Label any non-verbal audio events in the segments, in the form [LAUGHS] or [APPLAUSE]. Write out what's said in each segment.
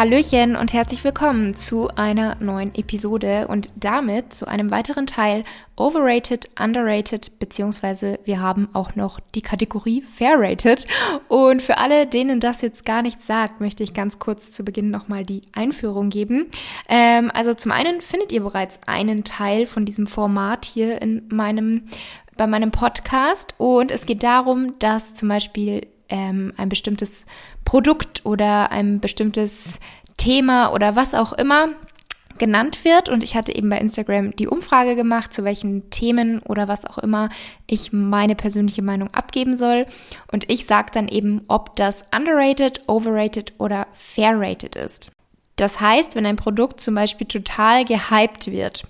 Hallöchen und herzlich willkommen zu einer neuen Episode und damit zu einem weiteren Teil Overrated, Underrated, beziehungsweise wir haben auch noch die Kategorie Fairrated. Und für alle, denen das jetzt gar nichts sagt, möchte ich ganz kurz zu Beginn nochmal die Einführung geben. Ähm, also zum einen findet ihr bereits einen Teil von diesem Format hier in meinem, bei meinem Podcast und es geht darum, dass zum Beispiel ähm, ein bestimmtes Produkt oder ein bestimmtes Thema oder was auch immer genannt wird. Und ich hatte eben bei Instagram die Umfrage gemacht, zu welchen Themen oder was auch immer ich meine persönliche Meinung abgeben soll. Und ich sage dann eben, ob das underrated, overrated oder fairrated ist. Das heißt, wenn ein Produkt zum Beispiel total gehypt wird,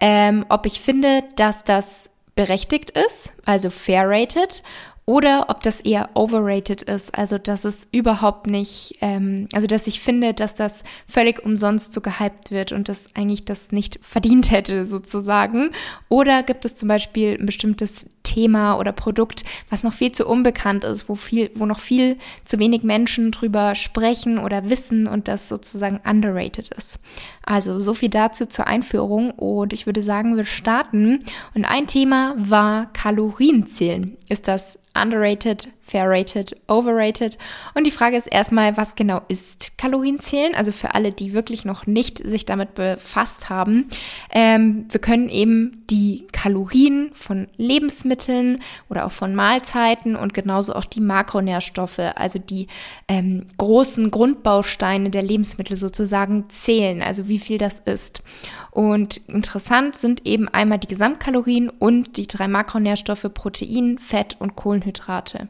ähm, ob ich finde, dass das berechtigt ist, also fair-rated, oder ob das eher overrated ist, also dass es überhaupt nicht, ähm, also dass ich finde, dass das völlig umsonst so gehypt wird und dass eigentlich das nicht verdient hätte sozusagen. Oder gibt es zum Beispiel ein bestimmtes Thema oder Produkt, was noch viel zu unbekannt ist, wo viel, wo noch viel zu wenig Menschen drüber sprechen oder wissen und das sozusagen underrated ist. Also so viel dazu zur Einführung und ich würde sagen, wir starten. Und ein Thema war Kalorienzählen. Ist das underrated, fair-rated, overrated. Und die Frage ist erstmal, was genau ist Kalorienzählen? Also für alle, die wirklich noch nicht sich damit befasst haben. Ähm, wir können eben die Kalorien von Lebensmitteln oder auch von Mahlzeiten und genauso auch die Makronährstoffe, also die ähm, großen Grundbausteine der Lebensmittel sozusagen zählen, also wie viel das ist. Und interessant sind eben einmal die Gesamtkalorien und die drei Makronährstoffe Protein, Fett und Kohlenhydrate.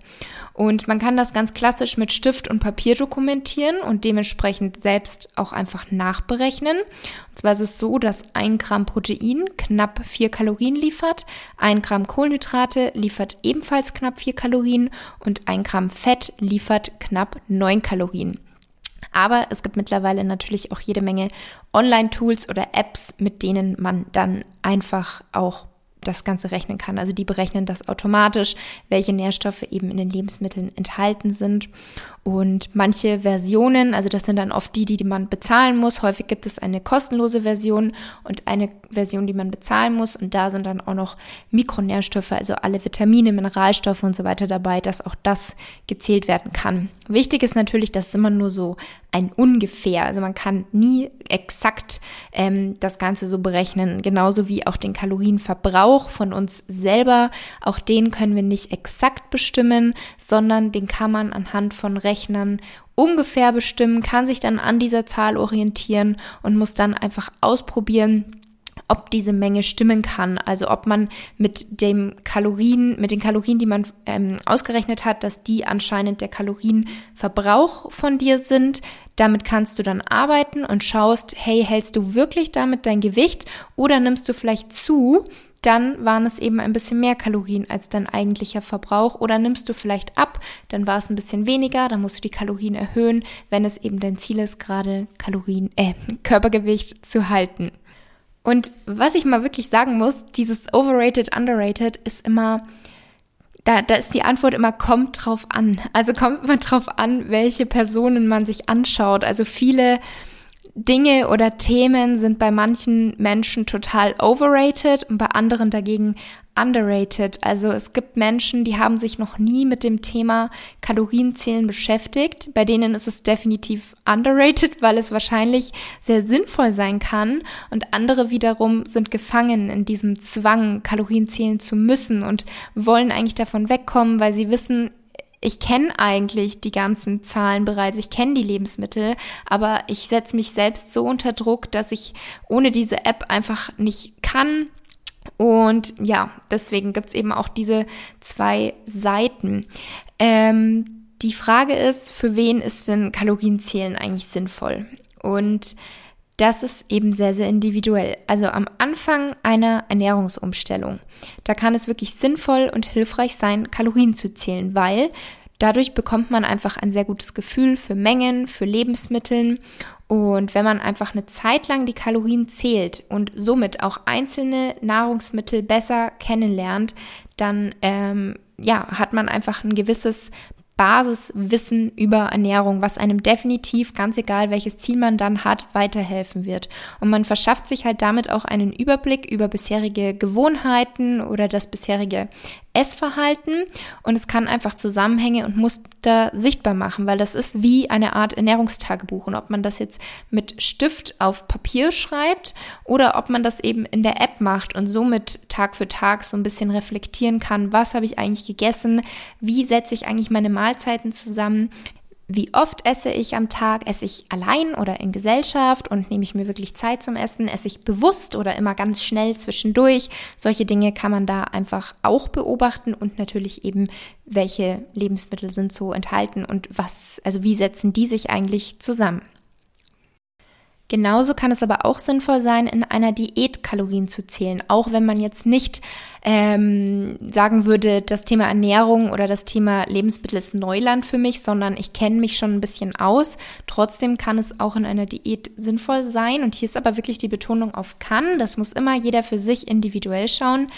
Und man kann das ganz klassisch mit Stift und Papier dokumentieren und dementsprechend selbst auch einfach nachberechnen. Und zwar ist es so, dass ein Gramm Protein knapp vier Kalorien liefert, ein Gramm Kohlenhydrate liefert ebenfalls knapp vier Kalorien und ein Gramm Fett liefert knapp neun Kalorien. Aber es gibt mittlerweile natürlich auch jede Menge Online-Tools oder Apps, mit denen man dann einfach auch das Ganze rechnen kann. Also die berechnen das automatisch, welche Nährstoffe eben in den Lebensmitteln enthalten sind. Und manche Versionen, also das sind dann oft die, die man bezahlen muss. Häufig gibt es eine kostenlose Version und eine Version, die man bezahlen muss. Und da sind dann auch noch Mikronährstoffe, also alle Vitamine, Mineralstoffe und so weiter dabei, dass auch das gezählt werden kann. Wichtig ist natürlich, dass es immer nur so ein ungefähr, also man kann nie exakt ähm, das Ganze so berechnen, genauso wie auch den Kalorienverbrauch von uns selber. Auch den können wir nicht exakt bestimmen, sondern den kann man anhand von Rechnern ungefähr bestimmen, kann sich dann an dieser Zahl orientieren und muss dann einfach ausprobieren, ob diese Menge stimmen kann. Also ob man mit dem Kalorien, mit den Kalorien, die man ähm, ausgerechnet hat, dass die anscheinend der Kalorienverbrauch von dir sind. Damit kannst du dann arbeiten und schaust, hey, hältst du wirklich damit dein Gewicht oder nimmst du vielleicht zu, dann waren es eben ein bisschen mehr Kalorien als dein eigentlicher Verbrauch. Oder nimmst du vielleicht ab, dann war es ein bisschen weniger, dann musst du die Kalorien erhöhen, wenn es eben dein Ziel ist, gerade Kalorien, äh, [LAUGHS] Körpergewicht zu halten. Und was ich mal wirklich sagen muss, dieses overrated, underrated ist immer, da, da ist die Antwort immer, kommt drauf an. Also kommt immer drauf an, welche Personen man sich anschaut. Also viele Dinge oder Themen sind bei manchen Menschen total overrated und bei anderen dagegen underrated. Also es gibt Menschen, die haben sich noch nie mit dem Thema Kalorienzählen beschäftigt. Bei denen ist es definitiv underrated, weil es wahrscheinlich sehr sinnvoll sein kann. Und andere wiederum sind gefangen in diesem Zwang, Kalorienzählen zu müssen und wollen eigentlich davon wegkommen, weil sie wissen, ich kenne eigentlich die ganzen Zahlen bereits, ich kenne die Lebensmittel, aber ich setze mich selbst so unter Druck, dass ich ohne diese App einfach nicht kann. Und ja, deswegen gibt's eben auch diese zwei Seiten. Ähm, die Frage ist, für wen ist denn Kalorienzählen eigentlich sinnvoll? Und das ist eben sehr, sehr individuell. Also am Anfang einer Ernährungsumstellung, da kann es wirklich sinnvoll und hilfreich sein, Kalorien zu zählen, weil dadurch bekommt man einfach ein sehr gutes Gefühl für Mengen, für Lebensmitteln. Und wenn man einfach eine Zeit lang die Kalorien zählt und somit auch einzelne Nahrungsmittel besser kennenlernt, dann ähm, ja, hat man einfach ein gewisses Basiswissen über Ernährung, was einem definitiv, ganz egal welches Ziel man dann hat, weiterhelfen wird. Und man verschafft sich halt damit auch einen Überblick über bisherige Gewohnheiten oder das bisherige Essverhalten und es kann einfach Zusammenhänge und Muster sichtbar machen, weil das ist wie eine Art Ernährungstagebuch. Und ob man das jetzt mit Stift auf Papier schreibt oder ob man das eben in der App macht und somit Tag für Tag so ein bisschen reflektieren kann, was habe ich eigentlich gegessen, wie setze ich eigentlich meine Mahlzeiten zusammen, wie oft esse ich am Tag? Esse ich allein oder in Gesellschaft und nehme ich mir wirklich Zeit zum Essen? Esse ich bewusst oder immer ganz schnell zwischendurch? Solche Dinge kann man da einfach auch beobachten und natürlich eben, welche Lebensmittel sind so enthalten und was, also wie setzen die sich eigentlich zusammen? Genauso kann es aber auch sinnvoll sein, in einer Diät Kalorien zu zählen, auch wenn man jetzt nicht ähm, sagen würde, das Thema Ernährung oder das Thema Lebensmittel ist Neuland für mich, sondern ich kenne mich schon ein bisschen aus. Trotzdem kann es auch in einer Diät sinnvoll sein. Und hier ist aber wirklich die Betonung auf kann. Das muss immer jeder für sich individuell schauen,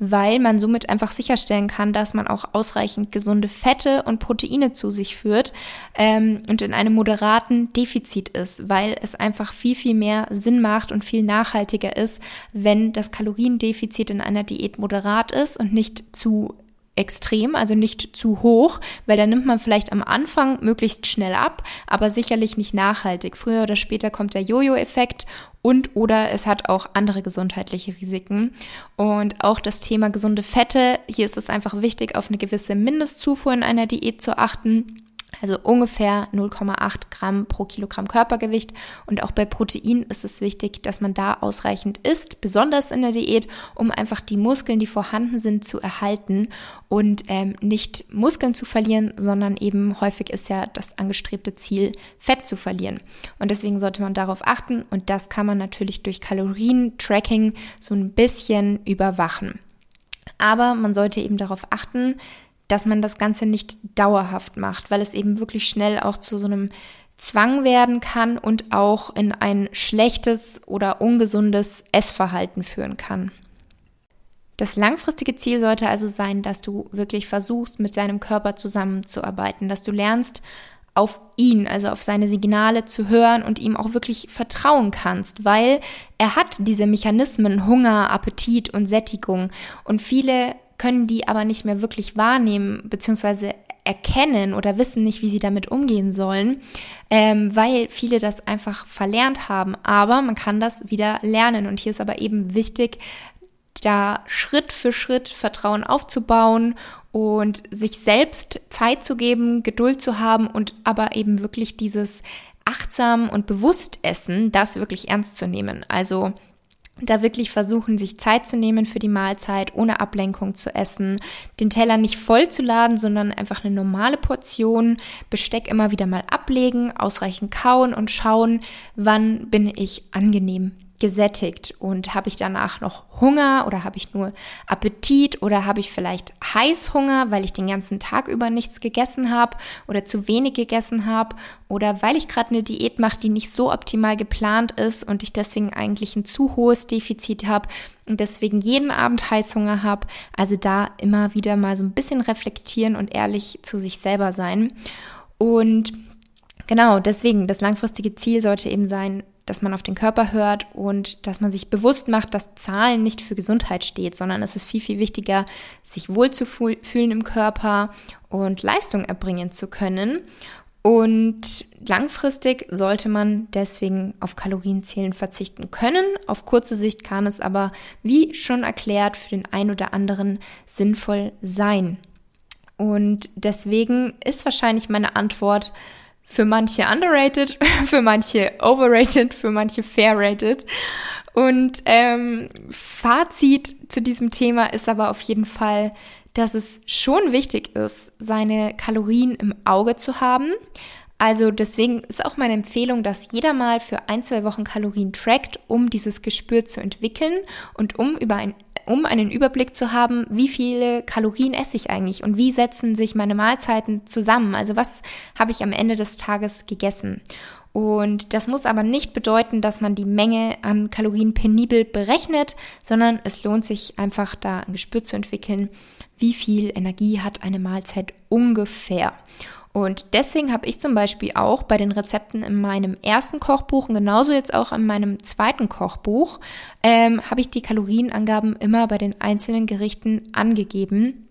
weil man somit einfach sicherstellen kann, dass man auch ausreichend gesunde Fette und Proteine zu sich führt ähm, und in einem moderaten Defizit ist, weil es einfach viel, viel mehr Sinn macht und viel nachhaltiger ist, wenn das Kaloriendefizit in einer Diät moderat ist und nicht zu extrem, also nicht zu hoch, weil dann nimmt man vielleicht am Anfang möglichst schnell ab, aber sicherlich nicht nachhaltig. Früher oder später kommt der Jojo-Effekt und oder es hat auch andere gesundheitliche Risiken. Und auch das Thema gesunde Fette, hier ist es einfach wichtig, auf eine gewisse Mindestzufuhr in einer Diät zu achten also ungefähr 0,8 Gramm pro Kilogramm Körpergewicht. Und auch bei Protein ist es wichtig, dass man da ausreichend isst, besonders in der Diät, um einfach die Muskeln, die vorhanden sind, zu erhalten und ähm, nicht Muskeln zu verlieren, sondern eben häufig ist ja das angestrebte Ziel, Fett zu verlieren. Und deswegen sollte man darauf achten und das kann man natürlich durch Kalorien-Tracking so ein bisschen überwachen. Aber man sollte eben darauf achten, dass man das Ganze nicht dauerhaft macht, weil es eben wirklich schnell auch zu so einem Zwang werden kann und auch in ein schlechtes oder ungesundes Essverhalten führen kann. Das langfristige Ziel sollte also sein, dass du wirklich versuchst, mit deinem Körper zusammenzuarbeiten, dass du lernst, auf ihn, also auf seine Signale zu hören und ihm auch wirklich vertrauen kannst, weil er hat diese Mechanismen Hunger, Appetit und Sättigung und viele können die aber nicht mehr wirklich wahrnehmen bzw. erkennen oder wissen nicht, wie sie damit umgehen sollen, ähm, weil viele das einfach verlernt haben. Aber man kann das wieder lernen. Und hier ist aber eben wichtig, da Schritt für Schritt Vertrauen aufzubauen und sich selbst Zeit zu geben, Geduld zu haben und aber eben wirklich dieses achtsam und bewusst Essen, das wirklich ernst zu nehmen. Also da wirklich versuchen, sich Zeit zu nehmen für die Mahlzeit, ohne Ablenkung zu essen, den Teller nicht voll zu laden, sondern einfach eine normale Portion, Besteck immer wieder mal ablegen, ausreichend kauen und schauen, wann bin ich angenehm gesättigt und habe ich danach noch Hunger oder habe ich nur Appetit oder habe ich vielleicht Heißhunger, weil ich den ganzen Tag über nichts gegessen habe oder zu wenig gegessen habe oder weil ich gerade eine Diät mache, die nicht so optimal geplant ist und ich deswegen eigentlich ein zu hohes Defizit habe und deswegen jeden Abend Heißhunger habe. Also da immer wieder mal so ein bisschen reflektieren und ehrlich zu sich selber sein. Und genau, deswegen das langfristige Ziel sollte eben sein, dass man auf den Körper hört und dass man sich bewusst macht, dass Zahlen nicht für Gesundheit steht, sondern es ist viel, viel wichtiger, sich wohl zu fühlen im Körper und Leistung erbringen zu können. Und langfristig sollte man deswegen auf Kalorienzählen verzichten können. Auf kurze Sicht kann es aber, wie schon erklärt, für den einen oder anderen sinnvoll sein. Und deswegen ist wahrscheinlich meine Antwort, für manche underrated, [LAUGHS] für manche overrated, für manche fairrated. Und ähm, Fazit zu diesem Thema ist aber auf jeden Fall, dass es schon wichtig ist, seine Kalorien im Auge zu haben. Also deswegen ist auch meine Empfehlung, dass jeder mal für ein, zwei Wochen Kalorien trackt, um dieses Gespür zu entwickeln und um über ein um einen Überblick zu haben, wie viele Kalorien esse ich eigentlich und wie setzen sich meine Mahlzeiten zusammen. Also was habe ich am Ende des Tages gegessen. Und das muss aber nicht bedeuten, dass man die Menge an Kalorien penibel berechnet, sondern es lohnt sich einfach da ein Gespür zu entwickeln, wie viel Energie hat eine Mahlzeit ungefähr. Und deswegen habe ich zum Beispiel auch bei den Rezepten in meinem ersten Kochbuch und genauso jetzt auch in meinem zweiten Kochbuch, ähm, habe ich die Kalorienangaben immer bei den einzelnen Gerichten angegeben,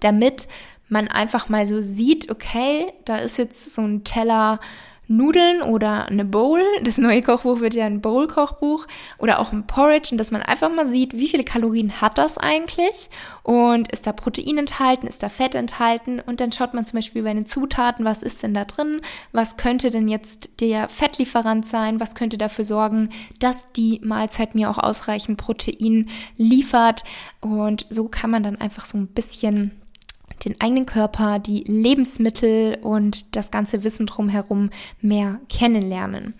damit man einfach mal so sieht, okay, da ist jetzt so ein Teller Nudeln oder eine Bowl. Das neue Kochbuch wird ja ein Bowl-Kochbuch oder auch ein Porridge und dass man einfach mal sieht, wie viele Kalorien hat das eigentlich und ist da Protein enthalten, ist da Fett enthalten und dann schaut man zum Beispiel bei den Zutaten, was ist denn da drin, was könnte denn jetzt der Fettlieferant sein, was könnte dafür sorgen, dass die Mahlzeit mir auch ausreichend Protein liefert? Und so kann man dann einfach so ein bisschen den eigenen Körper, die Lebensmittel und das ganze Wissen drumherum mehr kennenlernen.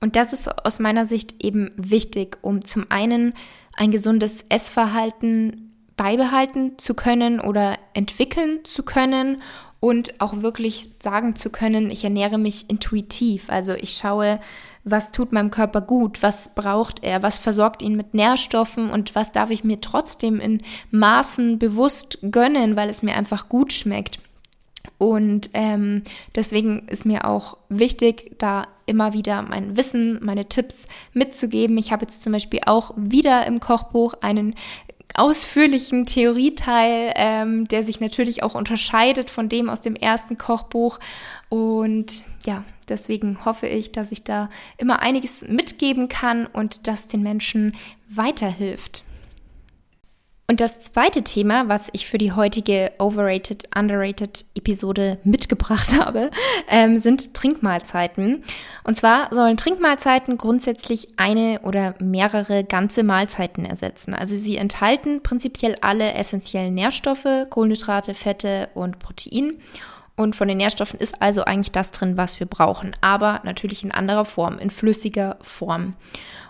Und das ist aus meiner Sicht eben wichtig, um zum einen ein gesundes Essverhalten beibehalten zu können oder entwickeln zu können und auch wirklich sagen zu können, ich ernähre mich intuitiv. Also ich schaue, was tut meinem Körper gut, was braucht er, was versorgt ihn mit Nährstoffen und was darf ich mir trotzdem in Maßen bewusst gönnen, weil es mir einfach gut schmeckt. Und ähm, deswegen ist mir auch wichtig, da immer wieder mein Wissen, meine Tipps mitzugeben. Ich habe jetzt zum Beispiel auch wieder im Kochbuch einen ausführlichen Theorieteil, ähm, der sich natürlich auch unterscheidet von dem aus dem ersten Kochbuch. Und ja, deswegen hoffe ich, dass ich da immer einiges mitgeben kann und das den Menschen weiterhilft. Und das zweite Thema, was ich für die heutige Overrated, Underrated Episode mitgebracht [LAUGHS] habe, ähm, sind Trinkmahlzeiten. Und zwar sollen Trinkmahlzeiten grundsätzlich eine oder mehrere ganze Mahlzeiten ersetzen. Also sie enthalten prinzipiell alle essentiellen Nährstoffe, Kohlenhydrate, Fette und Protein. Und von den Nährstoffen ist also eigentlich das drin, was wir brauchen, aber natürlich in anderer Form, in flüssiger Form.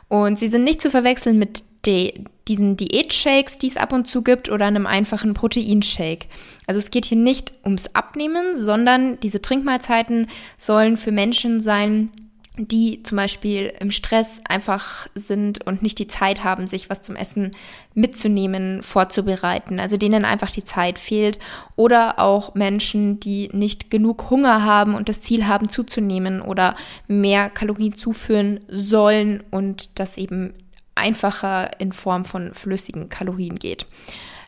Und sie sind nicht zu verwechseln mit die, diesen Diätshakes, die es ab und zu gibt, oder einem einfachen Proteinshake. Also es geht hier nicht ums Abnehmen, sondern diese Trinkmahlzeiten sollen für Menschen sein, die zum Beispiel im Stress einfach sind und nicht die Zeit haben, sich was zum Essen mitzunehmen, vorzubereiten, also denen einfach die Zeit fehlt. Oder auch Menschen, die nicht genug Hunger haben und das Ziel haben zuzunehmen oder mehr Kalorien zuführen sollen und das eben einfacher in Form von flüssigen Kalorien geht.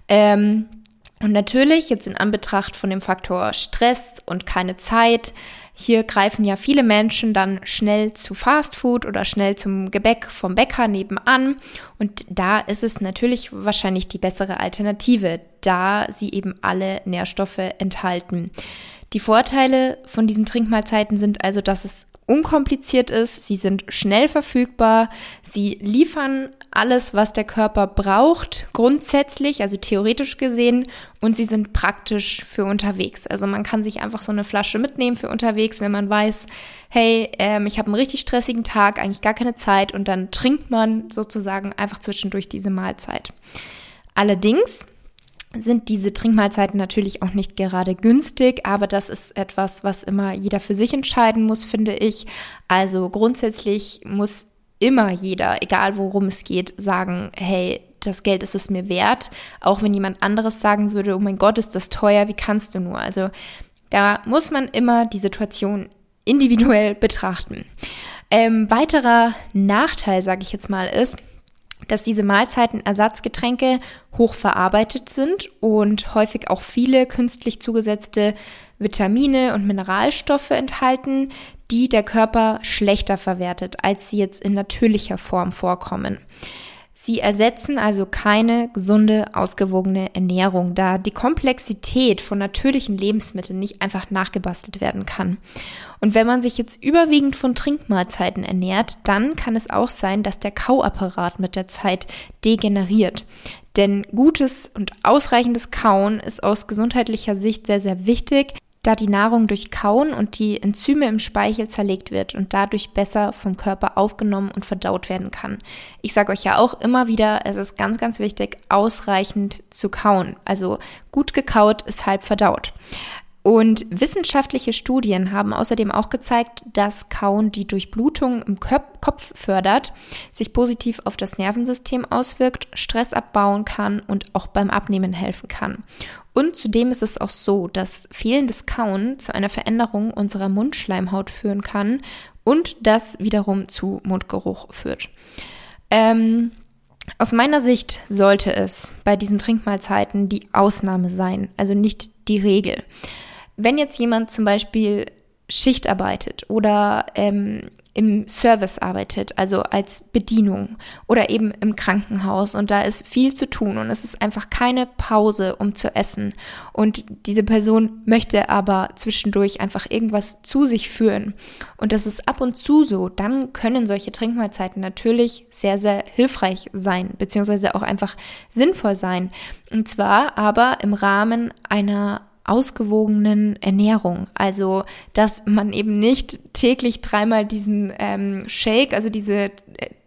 Ähm, und natürlich jetzt in Anbetracht von dem Faktor Stress und keine Zeit, hier greifen ja viele Menschen dann schnell zu Fastfood oder schnell zum Gebäck vom Bäcker nebenan. Und da ist es natürlich wahrscheinlich die bessere Alternative, da sie eben alle Nährstoffe enthalten. Die Vorteile von diesen Trinkmahlzeiten sind also, dass es unkompliziert ist, sie sind schnell verfügbar, sie liefern alles, was der Körper braucht, grundsätzlich, also theoretisch gesehen, und sie sind praktisch für unterwegs. Also man kann sich einfach so eine Flasche mitnehmen für unterwegs, wenn man weiß, hey, ähm, ich habe einen richtig stressigen Tag, eigentlich gar keine Zeit, und dann trinkt man sozusagen einfach zwischendurch diese Mahlzeit. Allerdings sind diese Trinkmahlzeiten natürlich auch nicht gerade günstig, aber das ist etwas, was immer jeder für sich entscheiden muss, finde ich. Also grundsätzlich muss immer jeder, egal worum es geht, sagen, hey, das Geld ist es mir wert, auch wenn jemand anderes sagen würde, oh mein Gott, ist das teuer, wie kannst du nur? Also da muss man immer die Situation individuell betrachten. Ähm, weiterer Nachteil, sage ich jetzt mal, ist, dass diese Mahlzeiten Ersatzgetränke hochverarbeitet sind und häufig auch viele künstlich zugesetzte Vitamine und Mineralstoffe enthalten, die der Körper schlechter verwertet, als sie jetzt in natürlicher Form vorkommen. Sie ersetzen also keine gesunde, ausgewogene Ernährung, da die Komplexität von natürlichen Lebensmitteln nicht einfach nachgebastelt werden kann. Und wenn man sich jetzt überwiegend von Trinkmahlzeiten ernährt, dann kann es auch sein, dass der Kauapparat mit der Zeit degeneriert. Denn gutes und ausreichendes Kauen ist aus gesundheitlicher Sicht sehr, sehr wichtig, da die Nahrung durch Kauen und die Enzyme im Speichel zerlegt wird und dadurch besser vom Körper aufgenommen und verdaut werden kann. Ich sage euch ja auch immer wieder, es ist ganz, ganz wichtig, ausreichend zu kauen. Also gut gekaut ist halb verdaut. Und wissenschaftliche Studien haben außerdem auch gezeigt, dass Kauen die Durchblutung im Kopf fördert, sich positiv auf das Nervensystem auswirkt, Stress abbauen kann und auch beim Abnehmen helfen kann. Und zudem ist es auch so, dass fehlendes Kauen zu einer Veränderung unserer Mundschleimhaut führen kann und das wiederum zu Mundgeruch führt. Ähm, aus meiner Sicht sollte es bei diesen Trinkmahlzeiten die Ausnahme sein, also nicht die Regel. Wenn jetzt jemand zum Beispiel Schicht arbeitet oder ähm, im Service arbeitet, also als Bedienung oder eben im Krankenhaus und da ist viel zu tun und es ist einfach keine Pause, um zu essen und diese Person möchte aber zwischendurch einfach irgendwas zu sich führen und das ist ab und zu so, dann können solche Trinkmahlzeiten natürlich sehr, sehr hilfreich sein, beziehungsweise auch einfach sinnvoll sein. Und zwar aber im Rahmen einer ausgewogenen Ernährung. Also, dass man eben nicht täglich dreimal diesen ähm, Shake, also diese,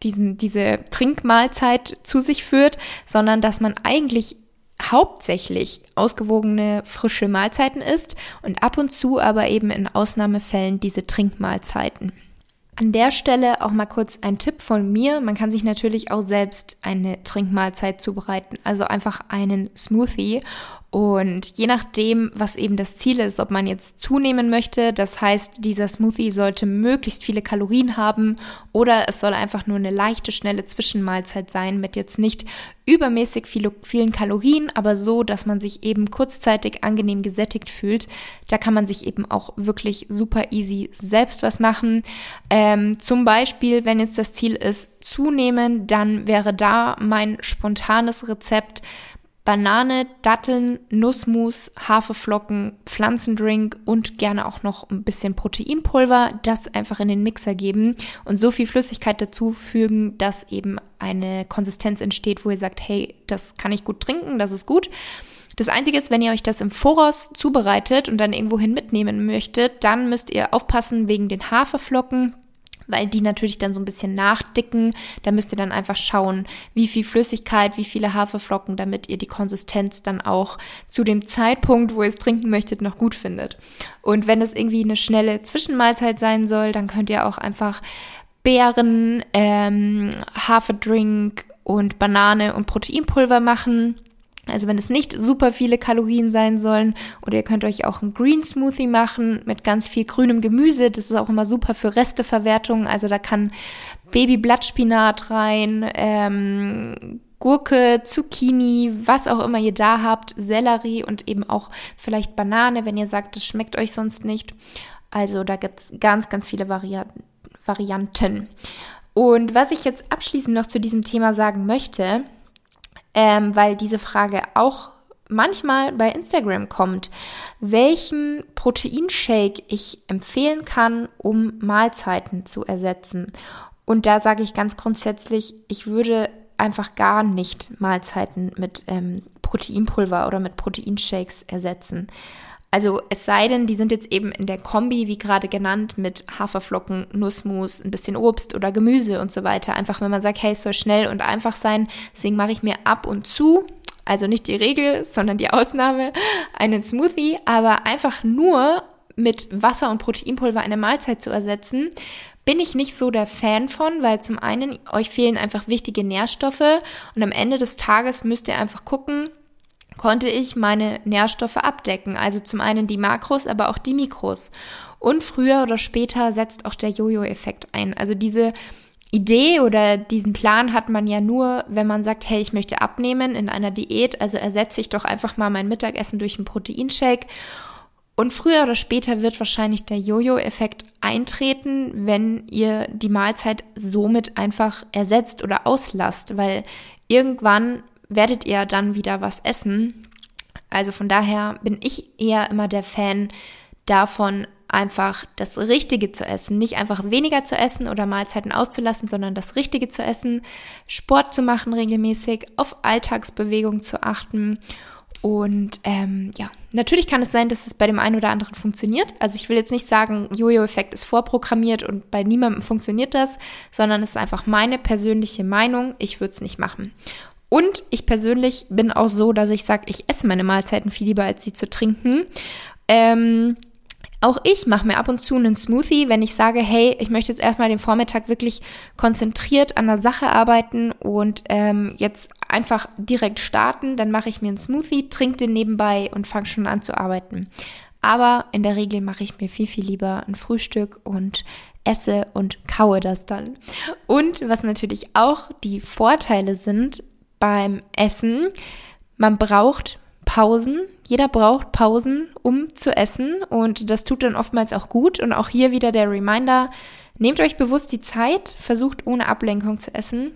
diesen, diese Trinkmahlzeit zu sich führt, sondern dass man eigentlich hauptsächlich ausgewogene frische Mahlzeiten isst und ab und zu aber eben in Ausnahmefällen diese Trinkmahlzeiten. An der Stelle auch mal kurz ein Tipp von mir. Man kann sich natürlich auch selbst eine Trinkmahlzeit zubereiten, also einfach einen Smoothie. Und je nachdem, was eben das Ziel ist, ob man jetzt zunehmen möchte, das heißt, dieser Smoothie sollte möglichst viele Kalorien haben oder es soll einfach nur eine leichte, schnelle Zwischenmahlzeit sein mit jetzt nicht übermäßig viele, vielen Kalorien, aber so, dass man sich eben kurzzeitig angenehm gesättigt fühlt. Da kann man sich eben auch wirklich super easy selbst was machen. Ähm, zum Beispiel, wenn jetzt das Ziel ist, zunehmen, dann wäre da mein spontanes Rezept, Banane, Datteln, Nussmus, Haferflocken, Pflanzendrink und gerne auch noch ein bisschen Proteinpulver, das einfach in den Mixer geben und so viel Flüssigkeit dazu fügen, dass eben eine Konsistenz entsteht, wo ihr sagt, hey, das kann ich gut trinken, das ist gut. Das Einzige ist, wenn ihr euch das im Voraus zubereitet und dann irgendwohin mitnehmen möchtet, dann müsst ihr aufpassen wegen den Haferflocken weil die natürlich dann so ein bisschen nachdicken. Da müsst ihr dann einfach schauen, wie viel Flüssigkeit, wie viele Haferflocken, damit ihr die Konsistenz dann auch zu dem Zeitpunkt, wo ihr es trinken möchtet, noch gut findet. Und wenn es irgendwie eine schnelle Zwischenmahlzeit sein soll, dann könnt ihr auch einfach Beeren, ähm, Haferdrink und Banane und Proteinpulver machen. Also wenn es nicht super viele Kalorien sein sollen oder ihr könnt euch auch einen Green Smoothie machen mit ganz viel grünem Gemüse. Das ist auch immer super für Resteverwertung. Also da kann Babyblattspinat rein, ähm, Gurke, Zucchini, was auch immer ihr da habt, Sellerie und eben auch vielleicht Banane, wenn ihr sagt, das schmeckt euch sonst nicht. Also da gibt's ganz, ganz viele Vari Varianten. Und was ich jetzt abschließend noch zu diesem Thema sagen möchte, ähm, weil diese Frage auch manchmal bei Instagram kommt, welchen Proteinshake ich empfehlen kann, um Mahlzeiten zu ersetzen. Und da sage ich ganz grundsätzlich, ich würde einfach gar nicht Mahlzeiten mit ähm, Proteinpulver oder mit Proteinshakes ersetzen. Also es sei denn, die sind jetzt eben in der Kombi, wie gerade genannt, mit Haferflocken, Nussmus, ein bisschen Obst oder Gemüse und so weiter. Einfach wenn man sagt, hey, es soll schnell und einfach sein. Deswegen mache ich mir ab und zu, also nicht die Regel, sondern die Ausnahme, einen Smoothie, aber einfach nur mit Wasser und Proteinpulver eine Mahlzeit zu ersetzen, bin ich nicht so der Fan von, weil zum einen euch fehlen einfach wichtige Nährstoffe und am Ende des Tages müsst ihr einfach gucken, konnte ich meine Nährstoffe abdecken. Also zum einen die Makros, aber auch die Mikros. Und früher oder später setzt auch der Jojo-Effekt ein. Also diese Idee oder diesen Plan hat man ja nur, wenn man sagt, hey, ich möchte abnehmen in einer Diät, also ersetze ich doch einfach mal mein Mittagessen durch einen Proteinshake. Und früher oder später wird wahrscheinlich der Jojo-Effekt eintreten, wenn ihr die Mahlzeit somit einfach ersetzt oder auslasst, weil irgendwann werdet ihr dann wieder was essen. Also von daher bin ich eher immer der Fan davon, einfach das Richtige zu essen. Nicht einfach weniger zu essen oder Mahlzeiten auszulassen, sondern das Richtige zu essen, Sport zu machen regelmäßig, auf Alltagsbewegung zu achten. Und ähm, ja, natürlich kann es sein, dass es bei dem einen oder anderen funktioniert. Also ich will jetzt nicht sagen, Jojo-Effekt ist vorprogrammiert und bei niemandem funktioniert das, sondern es ist einfach meine persönliche Meinung. Ich würde es nicht machen. Und ich persönlich bin auch so, dass ich sage, ich esse meine Mahlzeiten viel lieber, als sie zu trinken. Ähm, auch ich mache mir ab und zu einen Smoothie, wenn ich sage, hey, ich möchte jetzt erstmal den Vormittag wirklich konzentriert an der Sache arbeiten und ähm, jetzt einfach direkt starten, dann mache ich mir einen Smoothie, trinke den nebenbei und fange schon an zu arbeiten. Aber in der Regel mache ich mir viel, viel lieber ein Frühstück und esse und kaue das dann. Und was natürlich auch die Vorteile sind beim Essen, man braucht Pausen. Jeder braucht Pausen, um zu essen und das tut dann oftmals auch gut. Und auch hier wieder der Reminder, nehmt euch bewusst die Zeit, versucht ohne Ablenkung zu essen.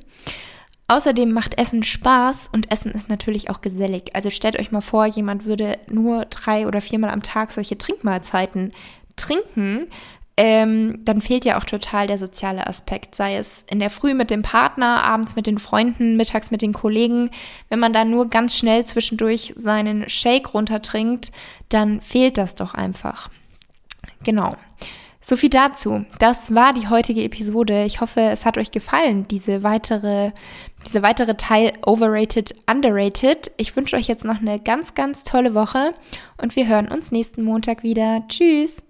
Außerdem macht Essen Spaß und Essen ist natürlich auch gesellig. Also stellt euch mal vor, jemand würde nur drei oder viermal am Tag solche Trinkmahlzeiten trinken ähm, dann fehlt ja auch total der soziale Aspekt, sei es in der Früh mit dem Partner, abends mit den Freunden, mittags mit den Kollegen. Wenn man da nur ganz schnell zwischendurch seinen Shake runtertrinkt, dann fehlt das doch einfach. Genau. So viel dazu. Das war die heutige Episode. Ich hoffe, es hat euch gefallen, diese weitere, diese weitere Teil Overrated, Underrated. Ich wünsche euch jetzt noch eine ganz, ganz tolle Woche und wir hören uns nächsten Montag wieder. Tschüss!